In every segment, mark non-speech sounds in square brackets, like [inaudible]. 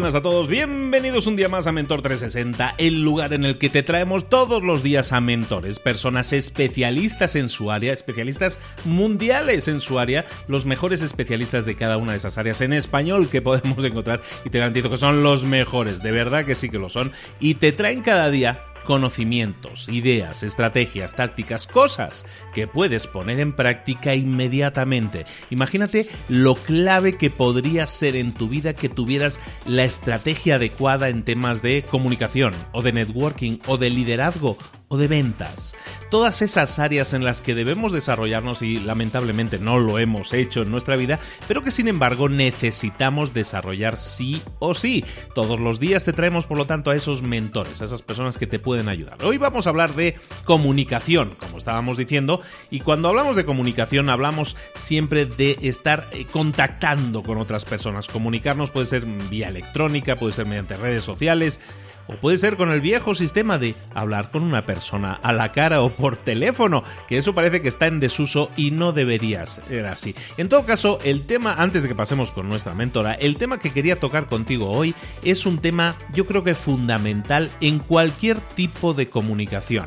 Buenas a todos, bienvenidos un día más a Mentor 360, el lugar en el que te traemos todos los días a mentores, personas especialistas en su área, especialistas mundiales en su área, los mejores especialistas de cada una de esas áreas en español que podemos [laughs] encontrar. Y te garantizo que son los mejores, de verdad que sí que lo son, y te traen cada día conocimientos, ideas, estrategias, tácticas, cosas que puedes poner en práctica inmediatamente. Imagínate lo clave que podría ser en tu vida que tuvieras la estrategia adecuada en temas de comunicación o de networking o de liderazgo o de ventas. Todas esas áreas en las que debemos desarrollarnos y lamentablemente no lo hemos hecho en nuestra vida, pero que sin embargo necesitamos desarrollar sí o sí. Todos los días te traemos por lo tanto a esos mentores, a esas personas que te pueden ayudar. Hoy vamos a hablar de comunicación, como estábamos diciendo, y cuando hablamos de comunicación hablamos siempre de estar eh, contactando con otras personas. Comunicarnos puede ser vía electrónica, puede ser mediante redes sociales, o puede ser con el viejo sistema de hablar con una persona a la cara o por teléfono, que eso parece que está en desuso y no debería ser así. En todo caso, el tema, antes de que pasemos con nuestra mentora, el tema que quería tocar contigo hoy es un tema yo creo que fundamental en cualquier tipo de comunicación.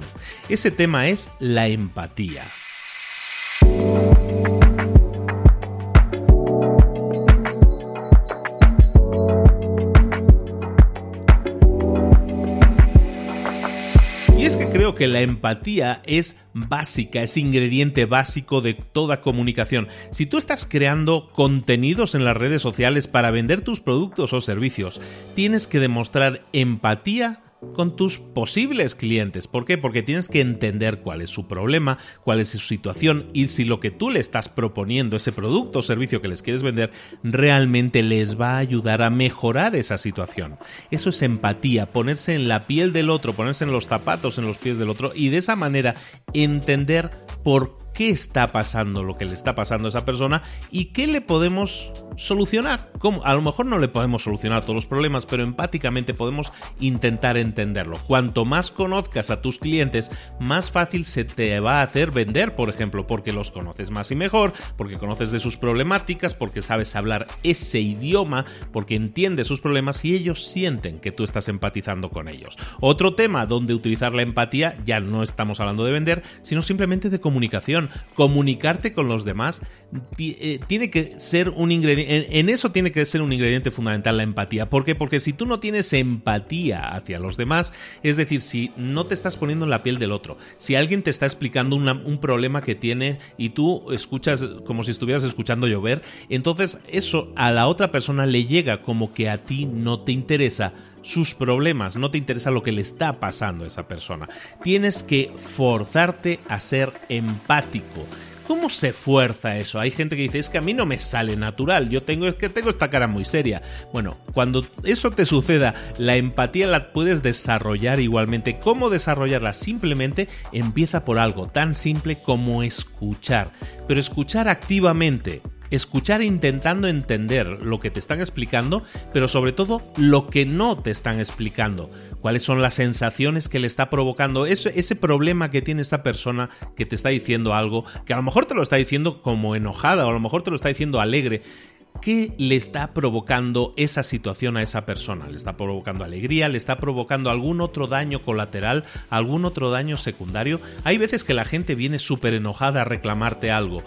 Ese tema es la empatía. Creo que la empatía es básica, es ingrediente básico de toda comunicación. Si tú estás creando contenidos en las redes sociales para vender tus productos o servicios, tienes que demostrar empatía con tus posibles clientes. ¿Por qué? Porque tienes que entender cuál es su problema, cuál es su situación y si lo que tú le estás proponiendo, ese producto o servicio que les quieres vender, realmente les va a ayudar a mejorar esa situación. Eso es empatía, ponerse en la piel del otro, ponerse en los zapatos, en los pies del otro y de esa manera entender por qué está pasando lo que le está pasando a esa persona y qué le podemos solucionar. ¿Cómo? A lo mejor no le podemos solucionar todos los problemas, pero empáticamente podemos intentar entenderlo. Cuanto más conozcas a tus clientes, más fácil se te va a hacer vender, por ejemplo, porque los conoces más y mejor, porque conoces de sus problemáticas, porque sabes hablar ese idioma, porque entiendes sus problemas y ellos sienten que tú estás empatizando con ellos. Otro tema donde utilizar la empatía, ya no estamos hablando de vender, sino simplemente de comunicación comunicarte con los demás, eh, tiene que ser un ingrediente, en, eso tiene que ser un ingrediente fundamental la empatía. ¿Por qué? Porque si tú no tienes empatía hacia los demás, es decir, si no te estás poniendo en la piel del otro, si alguien te está explicando un problema que tiene y tú escuchas como si estuvieras escuchando llover, entonces eso a la otra persona le llega como que a ti no te interesa sus problemas, no te interesa lo que le está pasando a esa persona. Tienes que forzarte a ser empático. ¿Cómo se fuerza eso? Hay gente que dice, es que a mí no me sale natural, yo tengo, es que tengo esta cara muy seria. Bueno, cuando eso te suceda, la empatía la puedes desarrollar igualmente. ¿Cómo desarrollarla? Simplemente empieza por algo tan simple como escuchar, pero escuchar activamente escuchar intentando entender lo que te están explicando, pero sobre todo lo que no te están explicando. Cuáles son las sensaciones que le está provocando ese, ese problema que tiene esta persona que te está diciendo algo, que a lo mejor te lo está diciendo como enojada o a lo mejor te lo está diciendo alegre. ¿Qué le está provocando esa situación a esa persona? ¿Le está provocando alegría? ¿Le está provocando algún otro daño colateral? ¿Algún otro daño secundario? Hay veces que la gente viene súper enojada a reclamarte algo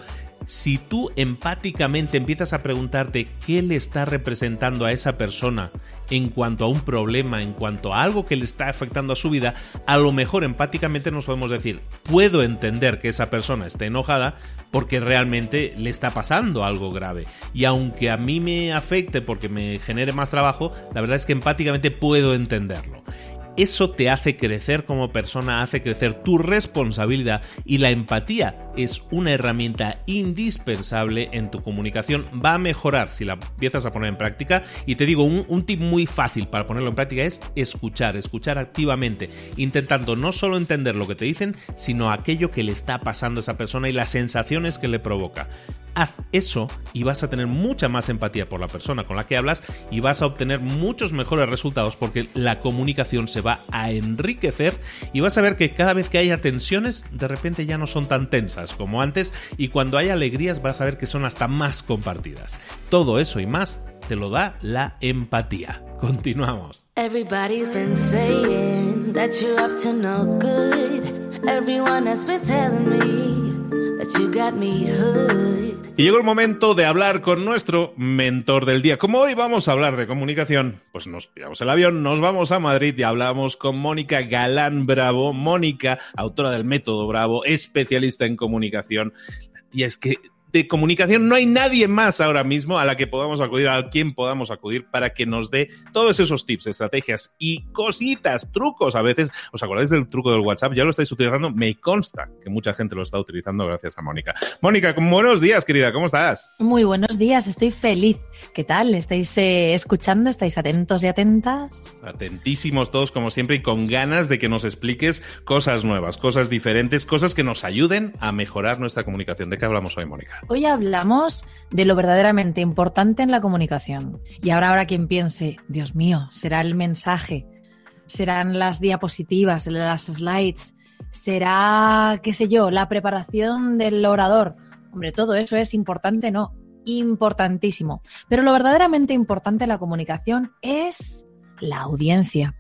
si tú empáticamente empiezas a preguntarte qué le está representando a esa persona en cuanto a un problema, en cuanto a algo que le está afectando a su vida, a lo mejor empáticamente nos podemos decir, puedo entender que esa persona esté enojada porque realmente le está pasando algo grave. Y aunque a mí me afecte porque me genere más trabajo, la verdad es que empáticamente puedo entenderlo. Eso te hace crecer como persona, hace crecer tu responsabilidad y la empatía es una herramienta indispensable en tu comunicación. Va a mejorar si la empiezas a poner en práctica. Y te digo, un, tip muy fácil para ponerlo en práctica es escuchar, escuchar activamente, intentando no solo entender lo que te dicen, sino aquello que le está pasando a esa persona y las sensaciones que le provoca. Haz eso y vas a tener mucha más empatía por la persona con la que hablas y vas a obtener muchos mejores resultados porque la comunicación se va a enriquecer y vas a ver que cada vez que haya tensiones, de repente ya no son tan tensas como antes y cuando hay alegrías vas a ver que son hasta más compartidas. Todo eso y más te lo da la empatía. Continuamos. Y llegó el momento de hablar con nuestro mentor del día. Como hoy vamos a hablar de comunicación, pues nos pillamos el avión, nos vamos a Madrid y hablamos con Mónica Galán Bravo. Mónica, autora del método Bravo, especialista en comunicación. Y es que de comunicación no hay nadie más ahora mismo a la que podamos acudir, a quien podamos acudir para que nos dé todos esos tips, estrategias y cositas, trucos. A veces, ¿os acordáis del truco del WhatsApp? Ya lo estáis utilizando. Me consta que mucha gente lo está utilizando gracias a Mónica. Mónica, buenos días, querida. ¿Cómo estás? Muy buenos días. Estoy feliz. ¿Qué tal? ¿Estáis eh, escuchando? ¿Estáis atentos y atentas? Atentísimos todos, como siempre, y con ganas de que nos expliques cosas nuevas, cosas diferentes, cosas que nos ayuden a mejorar nuestra comunicación. ¿De qué hablamos hoy, Mónica? Hoy hablamos de lo verdaderamente importante en la comunicación. Y ahora habrá quien piense, Dios mío, será el mensaje, serán las diapositivas, las slides, será, qué sé yo, la preparación del orador. Hombre, todo eso es importante, ¿no? Importantísimo. Pero lo verdaderamente importante en la comunicación es la audiencia.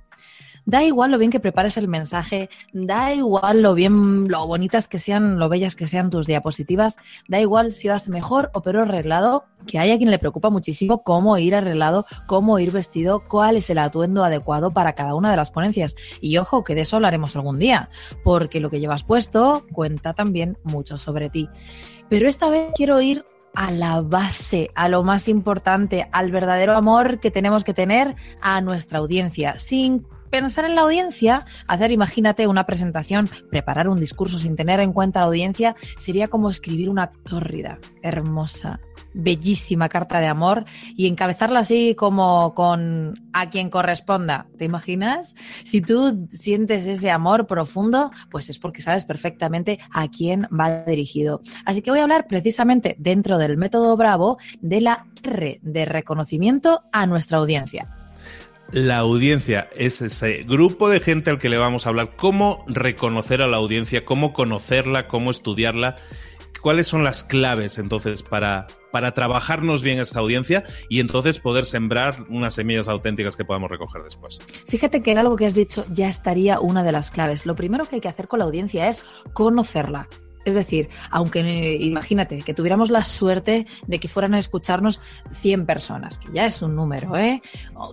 Da igual lo bien que prepares el mensaje, da igual lo bien, lo bonitas que sean, lo bellas que sean tus diapositivas, da igual si vas mejor o peor arreglado, que hay a quien le preocupa muchísimo cómo ir arreglado, cómo ir vestido, cuál es el atuendo adecuado para cada una de las ponencias. Y ojo, que de eso hablaremos algún día, porque lo que llevas puesto cuenta también mucho sobre ti. Pero esta vez quiero ir a la base, a lo más importante, al verdadero amor que tenemos que tener a nuestra audiencia, sin pensar en la audiencia, hacer, imagínate, una presentación, preparar un discurso sin tener en cuenta la audiencia, sería como escribir una tórrida, hermosa, bellísima carta de amor y encabezarla así como con a quien corresponda. ¿Te imaginas? Si tú sientes ese amor profundo, pues es porque sabes perfectamente a quién va dirigido. Así que voy a hablar precisamente dentro del método Bravo de la R de reconocimiento a nuestra audiencia la audiencia es ese grupo de gente al que le vamos a hablar. ¿Cómo reconocer a la audiencia? ¿Cómo conocerla? ¿Cómo estudiarla? ¿Cuáles son las claves entonces para, para trabajarnos bien esa audiencia y entonces poder sembrar unas semillas auténticas que podamos recoger después? Fíjate que en algo que has dicho ya estaría una de las claves. Lo primero que hay que hacer con la audiencia es conocerla Es decir, aunque eh, imagínate que tuviéramos la suerte de que fueran a escucharnos 100 personas, que ya es un número, ¿eh?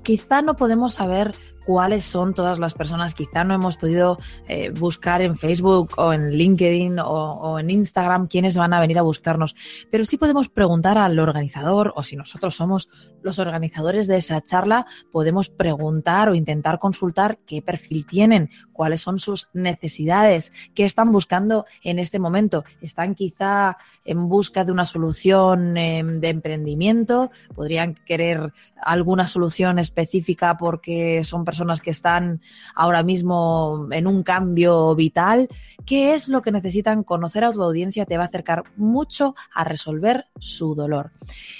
Quizá no podemos saber cuáles son todas las personas. Quizá no hemos podido eh, buscar en Facebook o en LinkedIn o, en Instagram quiénes van a venir a buscarnos, pero sí podemos preguntar al organizador o si nosotros somos los organizadores de esa charla, podemos preguntar o intentar consultar qué perfil tienen, cuáles son sus necesidades, qué están buscando en este momento. ¿Están quizá en busca de una solución eh, de emprendimiento? ¿Podrían querer alguna solución específica porque son personas que están ahora mismo en un cambio vital? ¿Qué es lo que necesitan? Conocer a tu audiencia te va a acercar mucho a resolver su dolor.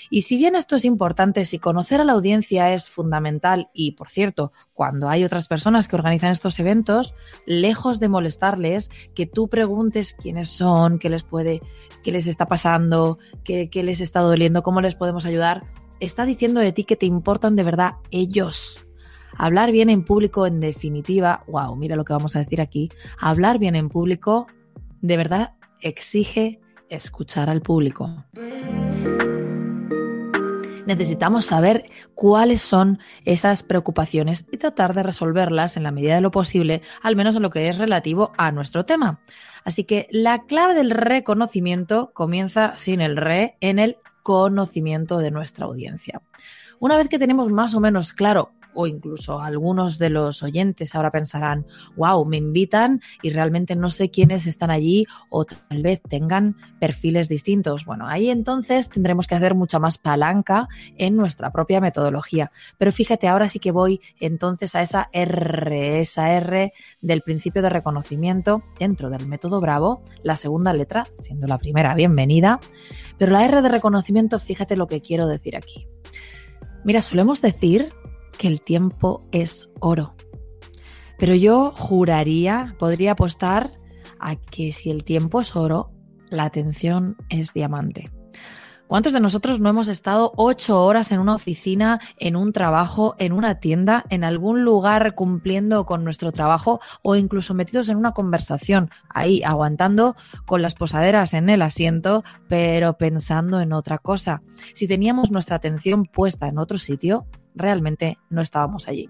Y si bien esto es importante, si conocer a la audiencia es fundamental y, por cierto, cuando hay otras personas que organizan estos eventos, lejos de molestarles, que tú preguntes quiénes son, qué les puede, qué les está pasando, qué, qué les está doliendo, cómo les podemos ayudar, está diciendo de ti que te importan de verdad ellos. Hablar bien en público, en definitiva, wow, mira lo que vamos a decir aquí. Hablar bien en público, de verdad, exige escuchar al público necesitamos saber cuáles son esas preocupaciones y tratar de resolverlas en la medida de lo posible, al menos en lo que es relativo a nuestro tema. Así que la clave del reconocimiento comienza sin el re en el conocimiento de nuestra audiencia. Una vez que tenemos más o menos claro o incluso algunos de los oyentes ahora pensarán, wow, me invitan y realmente no sé quiénes están allí o tal vez tengan perfiles distintos. Bueno, ahí entonces tendremos que hacer mucha más palanca en nuestra propia metodología. Pero fíjate, ahora sí que voy entonces a esa R, esa R del principio de reconocimiento dentro del método Bravo, la segunda letra, siendo la primera bienvenida. Pero la R de reconocimiento, fíjate lo que quiero decir aquí. Mira, solemos decir que el tiempo es oro. Pero yo juraría, podría apostar a que si el tiempo es oro, la atención es diamante. ¿Cuántos de nosotros no hemos estado ocho horas en una oficina, en un trabajo, en una tienda, en algún lugar cumpliendo con nuestro trabajo o incluso metidos en una conversación, ahí aguantando con las posaderas en el asiento, pero pensando en otra cosa? Si teníamos nuestra atención puesta en otro sitio, realmente no estábamos allí.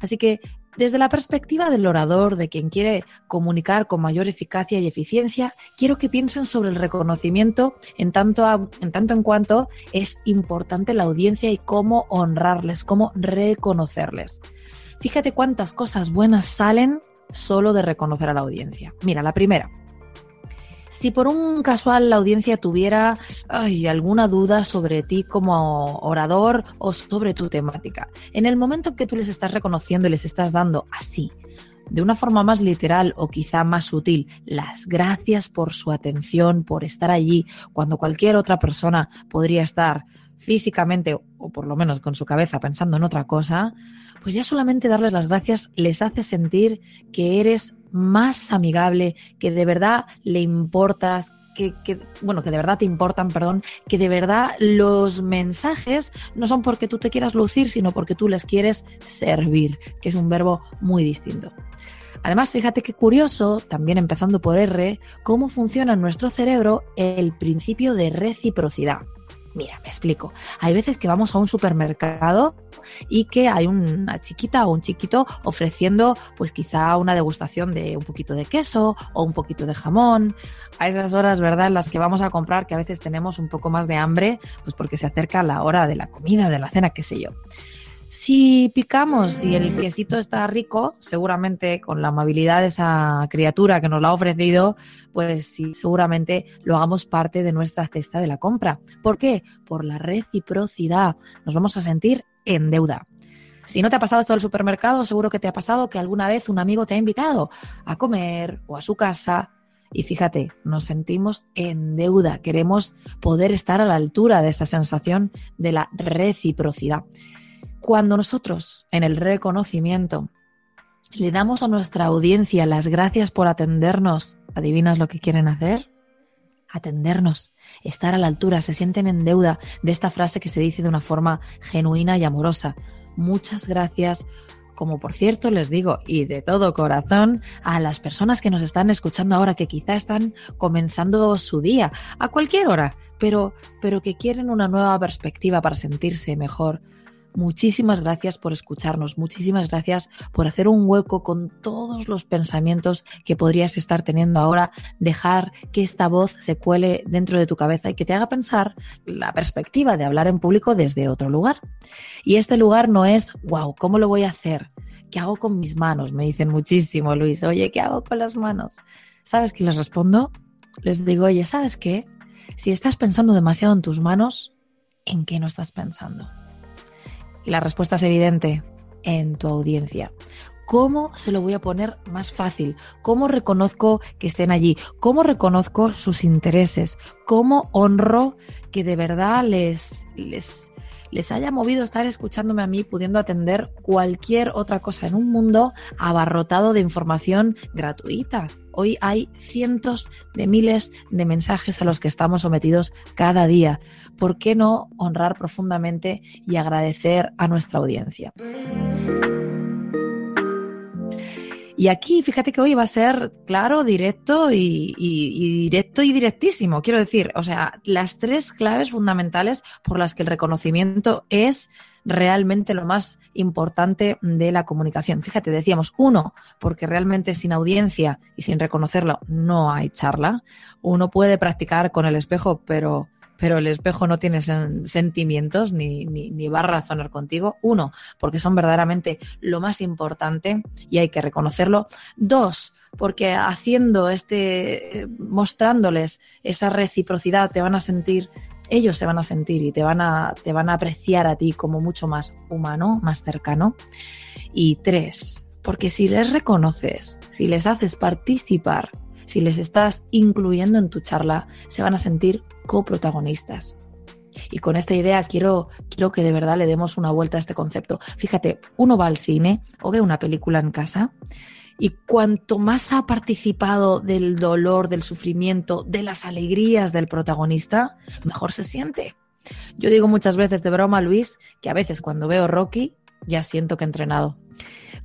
Así que desde la perspectiva del orador, de quien quiere comunicar con mayor eficacia y eficiencia, quiero que piensen sobre el reconocimiento en tanto, en en cuanto es importante la audiencia y cómo honrarles, cómo reconocerles. Fíjate cuántas cosas buenas salen solo de reconocer a la audiencia. Mira, la primera, si por un casual la audiencia tuviera alguna duda sobre ti como orador o sobre tu temática, en el momento que tú les estás reconociendo y les estás dando así, de una forma más literal o quizá más sutil, las gracias por su atención, por estar allí, cuando cualquier otra persona podría estar físicamente o por lo menos con su cabeza pensando en otra cosa, pues ya solamente darles las gracias les hace sentir que eres más amigable, que de verdad le importas, que, bueno, que de verdad te importan, perdón, que de verdad los mensajes no son porque tú te quieras lucir, sino porque tú les quieres servir, que es un verbo muy distinto. Además, fíjate qué curioso, también empezando por R, cómo funciona en nuestro cerebro el principio de reciprocidad. Mira, me explico. Hay veces que vamos a un supermercado y que hay una chiquita o un chiquito ofreciendo pues quizá una degustación de un poquito de queso o un poquito de jamón. A esas horas, ¿verdad?, en las que vamos a comprar que a veces tenemos un poco más de hambre, pues porque se acerca la hora de la comida, de la cena, qué sé yo. Si picamos y el piecito está rico, seguramente con la amabilidad de esa criatura que nos lo ha ofrecido, pues sí, seguramente lo hagamos parte de nuestra cesta de la compra. ¿Por qué? Por la reciprocidad. Nos vamos a sentir en deuda. Si no te ha pasado esto del supermercado, seguro que te ha pasado que alguna vez un amigo te ha invitado a comer o a su casa y fíjate, nos sentimos en deuda, queremos poder estar a la altura de esa sensación de la reciprocidad. Cuando nosotros, en el reconocimiento, le damos a nuestra audiencia las gracias por atendernos, ¿adivinas lo que quieren hacer? Atendernos, estar a la altura, se sienten en deuda de esta frase que se dice de una forma genuina y amorosa. Muchas gracias como por cierto les digo, y de todo corazón, a las personas que nos están escuchando ahora, que quizá están comenzando su día, a cualquier hora, pero, pero que quieren una nueva perspectiva para sentirse mejor, Muchísimas gracias por escucharnos, muchísimas gracias por hacer un hueco con todos los pensamientos que podrías estar teniendo ahora, dejar que esta voz se cuele dentro de tu cabeza y que te haga pensar la perspectiva de hablar en público desde otro lugar. Y este lugar no es, wow, ¿cómo lo voy a hacer? ¿Qué hago con mis manos? Me dicen muchísimo, Luis, oye, ¿qué hago con las manos? ¿Sabes qué les respondo? Les digo, oye, ¿sabes qué? Si estás pensando demasiado en tus manos, ¿en qué no estás pensando? Y la respuesta es evidente en tu audiencia. ¿Cómo se lo voy a poner más fácil? ¿Cómo reconozco que estén allí? ¿Cómo reconozco sus intereses? ¿Cómo honro que de verdad les, les, les haya movido estar escuchándome a mí, pudiendo atender cualquier otra cosa en un mundo abarrotado de información gratuita? Hoy hay cientos de miles de mensajes a los que estamos sometidos cada día. ¿Por qué no honrar profundamente y agradecer a nuestra audiencia? Y aquí, fíjate que hoy va a ser claro, directo y, directo y directísimo. Quiero decir, o sea, las tres claves fundamentales por las que el reconocimiento es realmente lo más importante de la comunicación. Fíjate, decíamos, uno, porque realmente sin audiencia y sin reconocerlo no hay charla. Uno puede practicar con el espejo, pero pero el espejo no tiene sentimientos ni, ni, va a razonar contigo. Uno, porque son verdaderamente lo más importante y hay que reconocerlo. Dos, porque haciendo este, mostrándoles esa reciprocidad, te van a sentir ellos se van a sentir y te van a, te van a apreciar a ti como mucho más humano, más cercano. Y tres, porque si les reconoces, si les haces participar, si les estás incluyendo en tu charla, se van a sentir coprotagonistas. Y con esta idea quiero, quiero que de verdad le demos una vuelta a este concepto. Fíjate, uno va al cine o ve una película en casa y cuanto más ha participado del dolor, del sufrimiento, de las alegrías del protagonista, mejor se siente. Yo digo muchas veces de broma, Luis, que a veces cuando veo Rocky ya siento que he entrenado.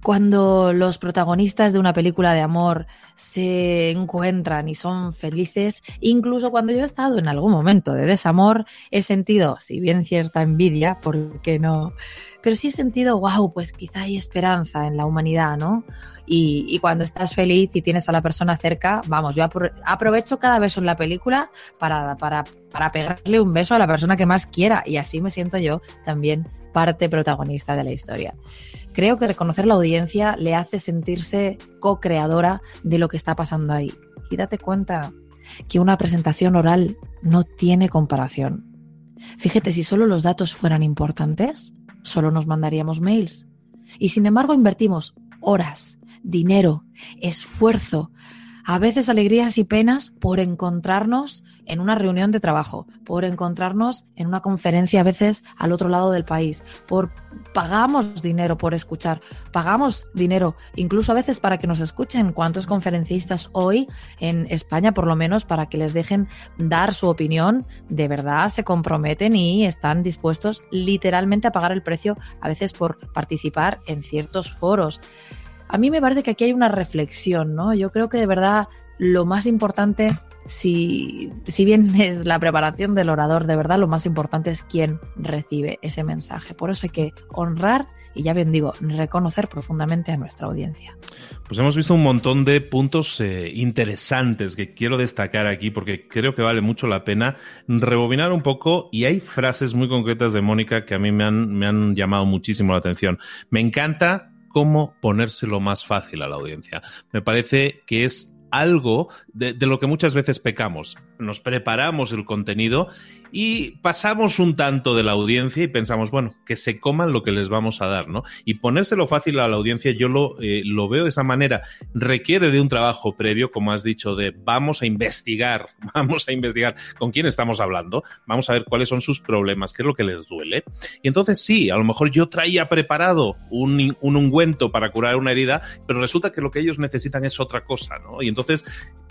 Cuando los protagonistas de una película de amor se encuentran y son felices, incluso cuando yo he estado en algún momento de desamor, he sentido, si bien cierta envidia, ¿por qué no? Pero sí he sentido, wow, pues quizá hay esperanza en la humanidad, ¿no? Y, cuando estás feliz y tienes a la persona cerca, vamos, yo aprovecho cada beso en la película para, para, para pegarle un beso a la persona que más quiera y así me siento yo también parte protagonista de la historia. Creo que reconocer la audiencia le hace sentirse co-creadora de lo que está pasando ahí. Y date cuenta que una presentación oral no tiene comparación. Fíjate, si solo los datos fueran importantes, solo nos mandaríamos mails. Y sin embargo invertimos horas, dinero, esfuerzo, a veces alegrías y penas por encontrarnos en una reunión de trabajo, por encontrarnos en una conferencia a veces al otro lado del país, por pagamos dinero por escuchar, pagamos dinero incluso a veces para que nos escuchen cuántos conferencistas hoy en España por lo menos para que les dejen dar su opinión, de verdad se comprometen y están dispuestos literalmente a pagar el precio a veces por participar en ciertos foros a mí me parece que aquí hay una reflexión, ¿no? Yo creo que de verdad lo más importante, si, si bien [laughs] es la preparación del orador, de verdad lo más importante es quién recibe ese mensaje. Por eso hay que honrar y ya bien digo, reconocer profundamente a nuestra audiencia. Pues hemos visto un montón de puntos eh, interesantes que quiero destacar aquí porque creo que vale mucho la pena rebobinar un poco y hay frases muy concretas de Mónica que a mí me han, me han llamado muchísimo la atención. Me encanta cómo ponérselo más fácil a la audiencia. Me parece que es algo de, lo que muchas veces pecamos. Nos preparamos el contenido y pasamos un tanto de la audiencia y pensamos, bueno, que se coman lo que les vamos a dar, ¿no? Y ponérselo fácil a la audiencia, yo lo, eh, lo veo de esa manera. Requiere de un trabajo previo, como has dicho, de vamos a investigar, [laughs] vamos a investigar con quién estamos hablando, vamos a ver cuáles son sus problemas, qué es lo que les duele. Y entonces sí, a lo mejor yo traía preparado un, un ungüento para curar una herida, pero resulta que lo que ellos necesitan es otra cosa, ¿no? Y entonces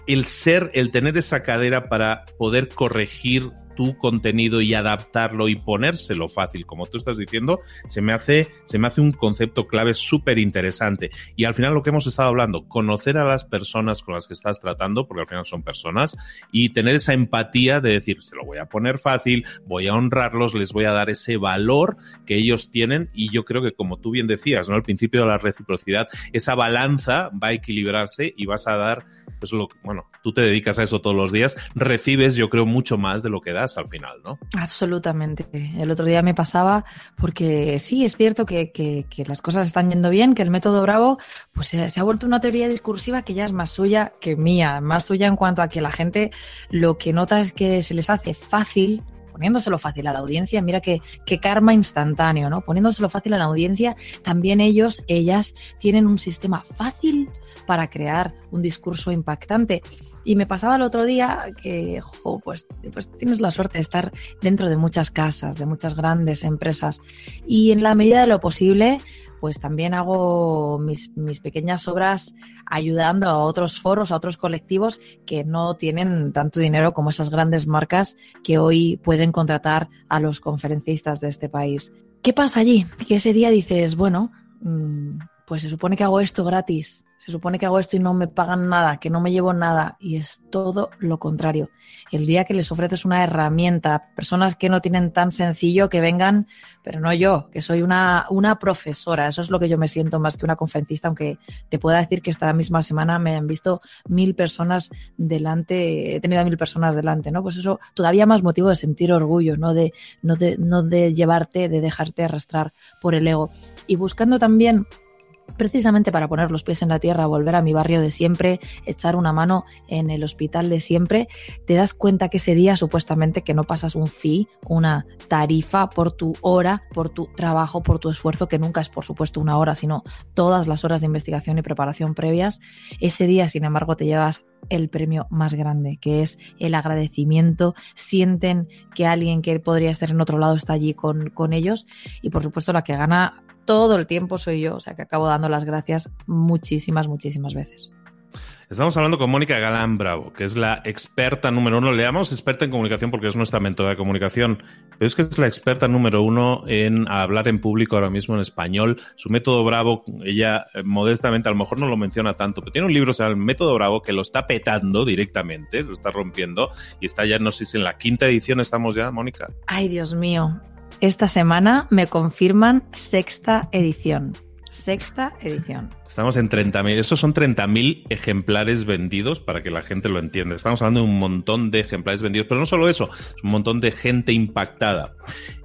el ser, el tener esa cadera para poder corregir tu contenido y adaptarlo y ponérselo fácil, como tú estás diciendo, se me hace, se me hace un concepto clave súper interesante. Y al final lo que hemos estado hablando, conocer a las personas con las que estás tratando, porque al final son personas, y tener esa empatía de decir, se lo voy a poner fácil, voy a honrarlos, les voy a dar ese valor que ellos tienen y yo creo que como tú bien decías, ¿no? Al principio de la reciprocidad, esa balanza va a equilibrarse y vas a dar, pues lo bueno, tú te dedicas a eso todos los días, recibes yo creo mucho más de lo que das al final, ¿no? Absolutamente. El otro día me pasaba porque sí, es cierto que, que, que las cosas están yendo bien, que el método Bravo pues se, se ha vuelto una teoría discursiva que ya es más suya que mía, más suya en cuanto a que la gente lo que nota es que se les hace fácil poniéndoselo fácil a la audiencia, mira que, karma instantáneo, ¿no? Poniéndoselo fácil a la audiencia, también ellos, ellas, tienen un sistema fácil para crear un discurso impactante. Y me pasaba el otro día que, jo, pues, pues tienes la suerte de estar dentro de muchas casas, de muchas grandes empresas. Y en la medida de lo posible, pues también hago mis, mis, pequeñas obras ayudando a otros foros, a otros colectivos que no tienen tanto dinero como esas grandes marcas que hoy pueden contratar a los conferencistas de este país. ¿Qué pasa allí? Que ese día dices, bueno, mmm, pues se supone que hago esto gratis, se supone que hago esto y no me pagan nada, que no me llevo nada, y es todo lo contrario. El día que les ofreces una herramienta personas que no tienen tan sencillo que vengan, pero no yo, que soy una, una profesora, eso es lo que yo me siento más que una conferencista, aunque te pueda decir que esta misma semana me han visto mil personas delante, he tenido a mil personas delante, ¿no? Pues eso todavía más motivo de sentir orgullo, ¿no? De, no de, no de llevarte, de dejarte arrastrar por el ego. Y buscando también precisamente para poner los pies en la tierra, volver a mi barrio de siempre, echar una mano en el hospital de siempre, te das cuenta que ese día supuestamente que no pasas un fee, una tarifa por tu hora, por tu trabajo, por tu esfuerzo, que nunca es por supuesto una hora, sino todas las horas de investigación y preparación previas, ese día sin embargo te llevas el premio más grande, que es el agradecimiento, sienten que alguien que podría estar en otro lado está allí con, con ellos y por supuesto la que gana todo el tiempo soy yo, o sea que acabo dando las gracias muchísimas, muchísimas veces. Estamos hablando con Mónica Galán Bravo, que es la experta número uno. Le llamamos experta en comunicación porque es nuestra mentora de comunicación, pero es que es la experta número uno en hablar en público ahora mismo en español. Su método Bravo, ella eh, modestamente a lo mejor no lo menciona tanto, pero tiene un libro, o sea, el método Bravo, que lo está petando directamente, lo está rompiendo y está ya, no sé si en la quinta edición estamos ya, Mónica. Ay, Dios mío. Esta semana me confirman sexta edición. Sexta edición. Estamos en 30.000. Esos son 30.000 ejemplares vendidos para que la gente lo entienda. Estamos hablando de un montón de ejemplares vendidos, pero no solo eso, es un montón de gente impactada.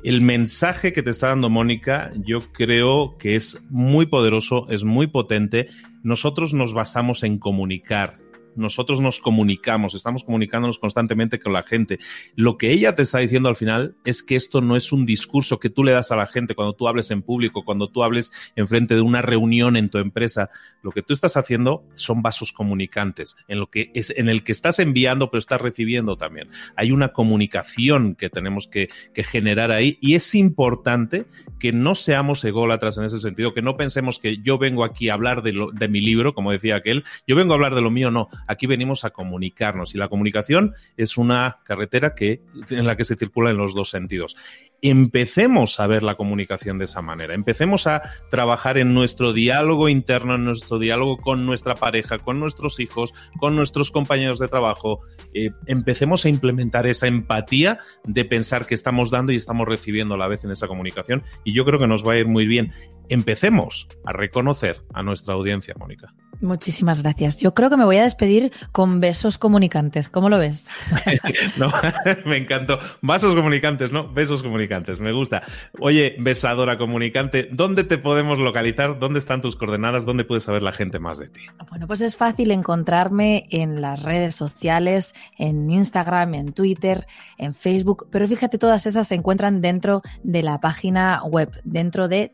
El mensaje que te está dando Mónica, yo creo que es muy poderoso, es muy potente. Nosotros nos basamos en comunicar, nosotros nos comunicamos, estamos comunicándonos constantemente con la gente. Lo que ella te está diciendo al final es que esto no es un discurso que tú le das a la gente cuando tú hables en público, cuando tú hables en frente de una reunión en tu empresa. Lo que tú estás haciendo son vasos comunicantes, en lo que es, en el que estás enviando, pero estás recibiendo también. Hay una comunicación que tenemos que, que generar ahí y es importante que no seamos ególatras en ese sentido, que no pensemos que yo vengo aquí a hablar de, lo, de mi libro, como decía aquel, yo vengo a hablar de lo mío, no aquí venimos a comunicarnos y la comunicación es una carretera que, en la que se circula en los dos sentidos. Empecemos a ver la comunicación de esa manera, empecemos a trabajar en nuestro diálogo interno, en nuestro diálogo con nuestra pareja, con nuestros hijos, con nuestros compañeros de trabajo, eh, empecemos a implementar esa empatía de pensar que estamos dando y estamos recibiendo a la vez en esa comunicación y yo creo que nos va a ir muy bien. Empecemos a reconocer a nuestra audiencia, Mónica. Muchísimas gracias. Yo creo que me voy a despedir con besos comunicantes. ¿Cómo lo ves? [laughs] no, [laughs] me encantó. Vasos comunicantes, ¿no? Besos comunicantes. Me gusta. Oye, besadora comunicante, ¿dónde te podemos localizar? ¿Dónde están tus coordenadas? ¿Dónde puede saber la gente más de ti? Bueno, pues es fácil encontrarme en las redes sociales, en Instagram, en Twitter, en Facebook, pero fíjate, todas esas se encuentran dentro de la página web, dentro de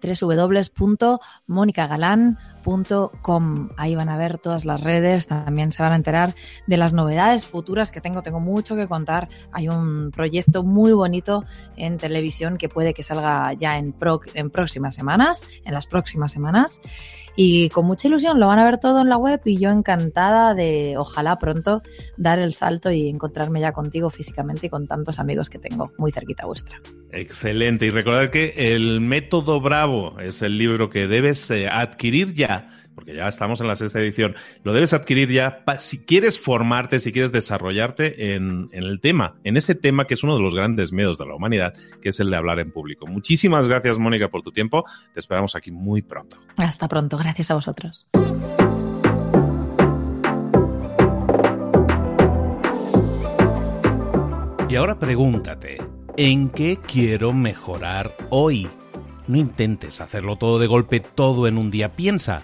Ahí van a ver todas las redes, también se van a enterar de las novedades futuras que tengo. Tengo mucho que contar. Hay un proyecto muy bonito en televisión que puede que salga ya en, en próximas semanas, en las próximas semanas. Y con mucha ilusión lo van a ver todo en la web y yo encantada de, ojalá pronto, dar el salto y encontrarme ya contigo físicamente y con tantos amigos que tengo muy cerquita vuestra. Excelente. Y recordad que el método Bravo es el libro que debes eh, adquirir ya porque ya estamos en la sexta edición, lo debes adquirir ya si quieres formarte, si quieres desarrollarte en, en, el tema, en ese tema que es uno de los grandes miedos de la humanidad, que es el de hablar en público. Muchísimas gracias, Mónica, por tu tiempo. Te esperamos aquí muy pronto. Hasta pronto. Gracias a vosotros. Y ahora pregúntate, ¿en qué quiero mejorar hoy? No intentes hacerlo todo de golpe, todo en un día. Piensa,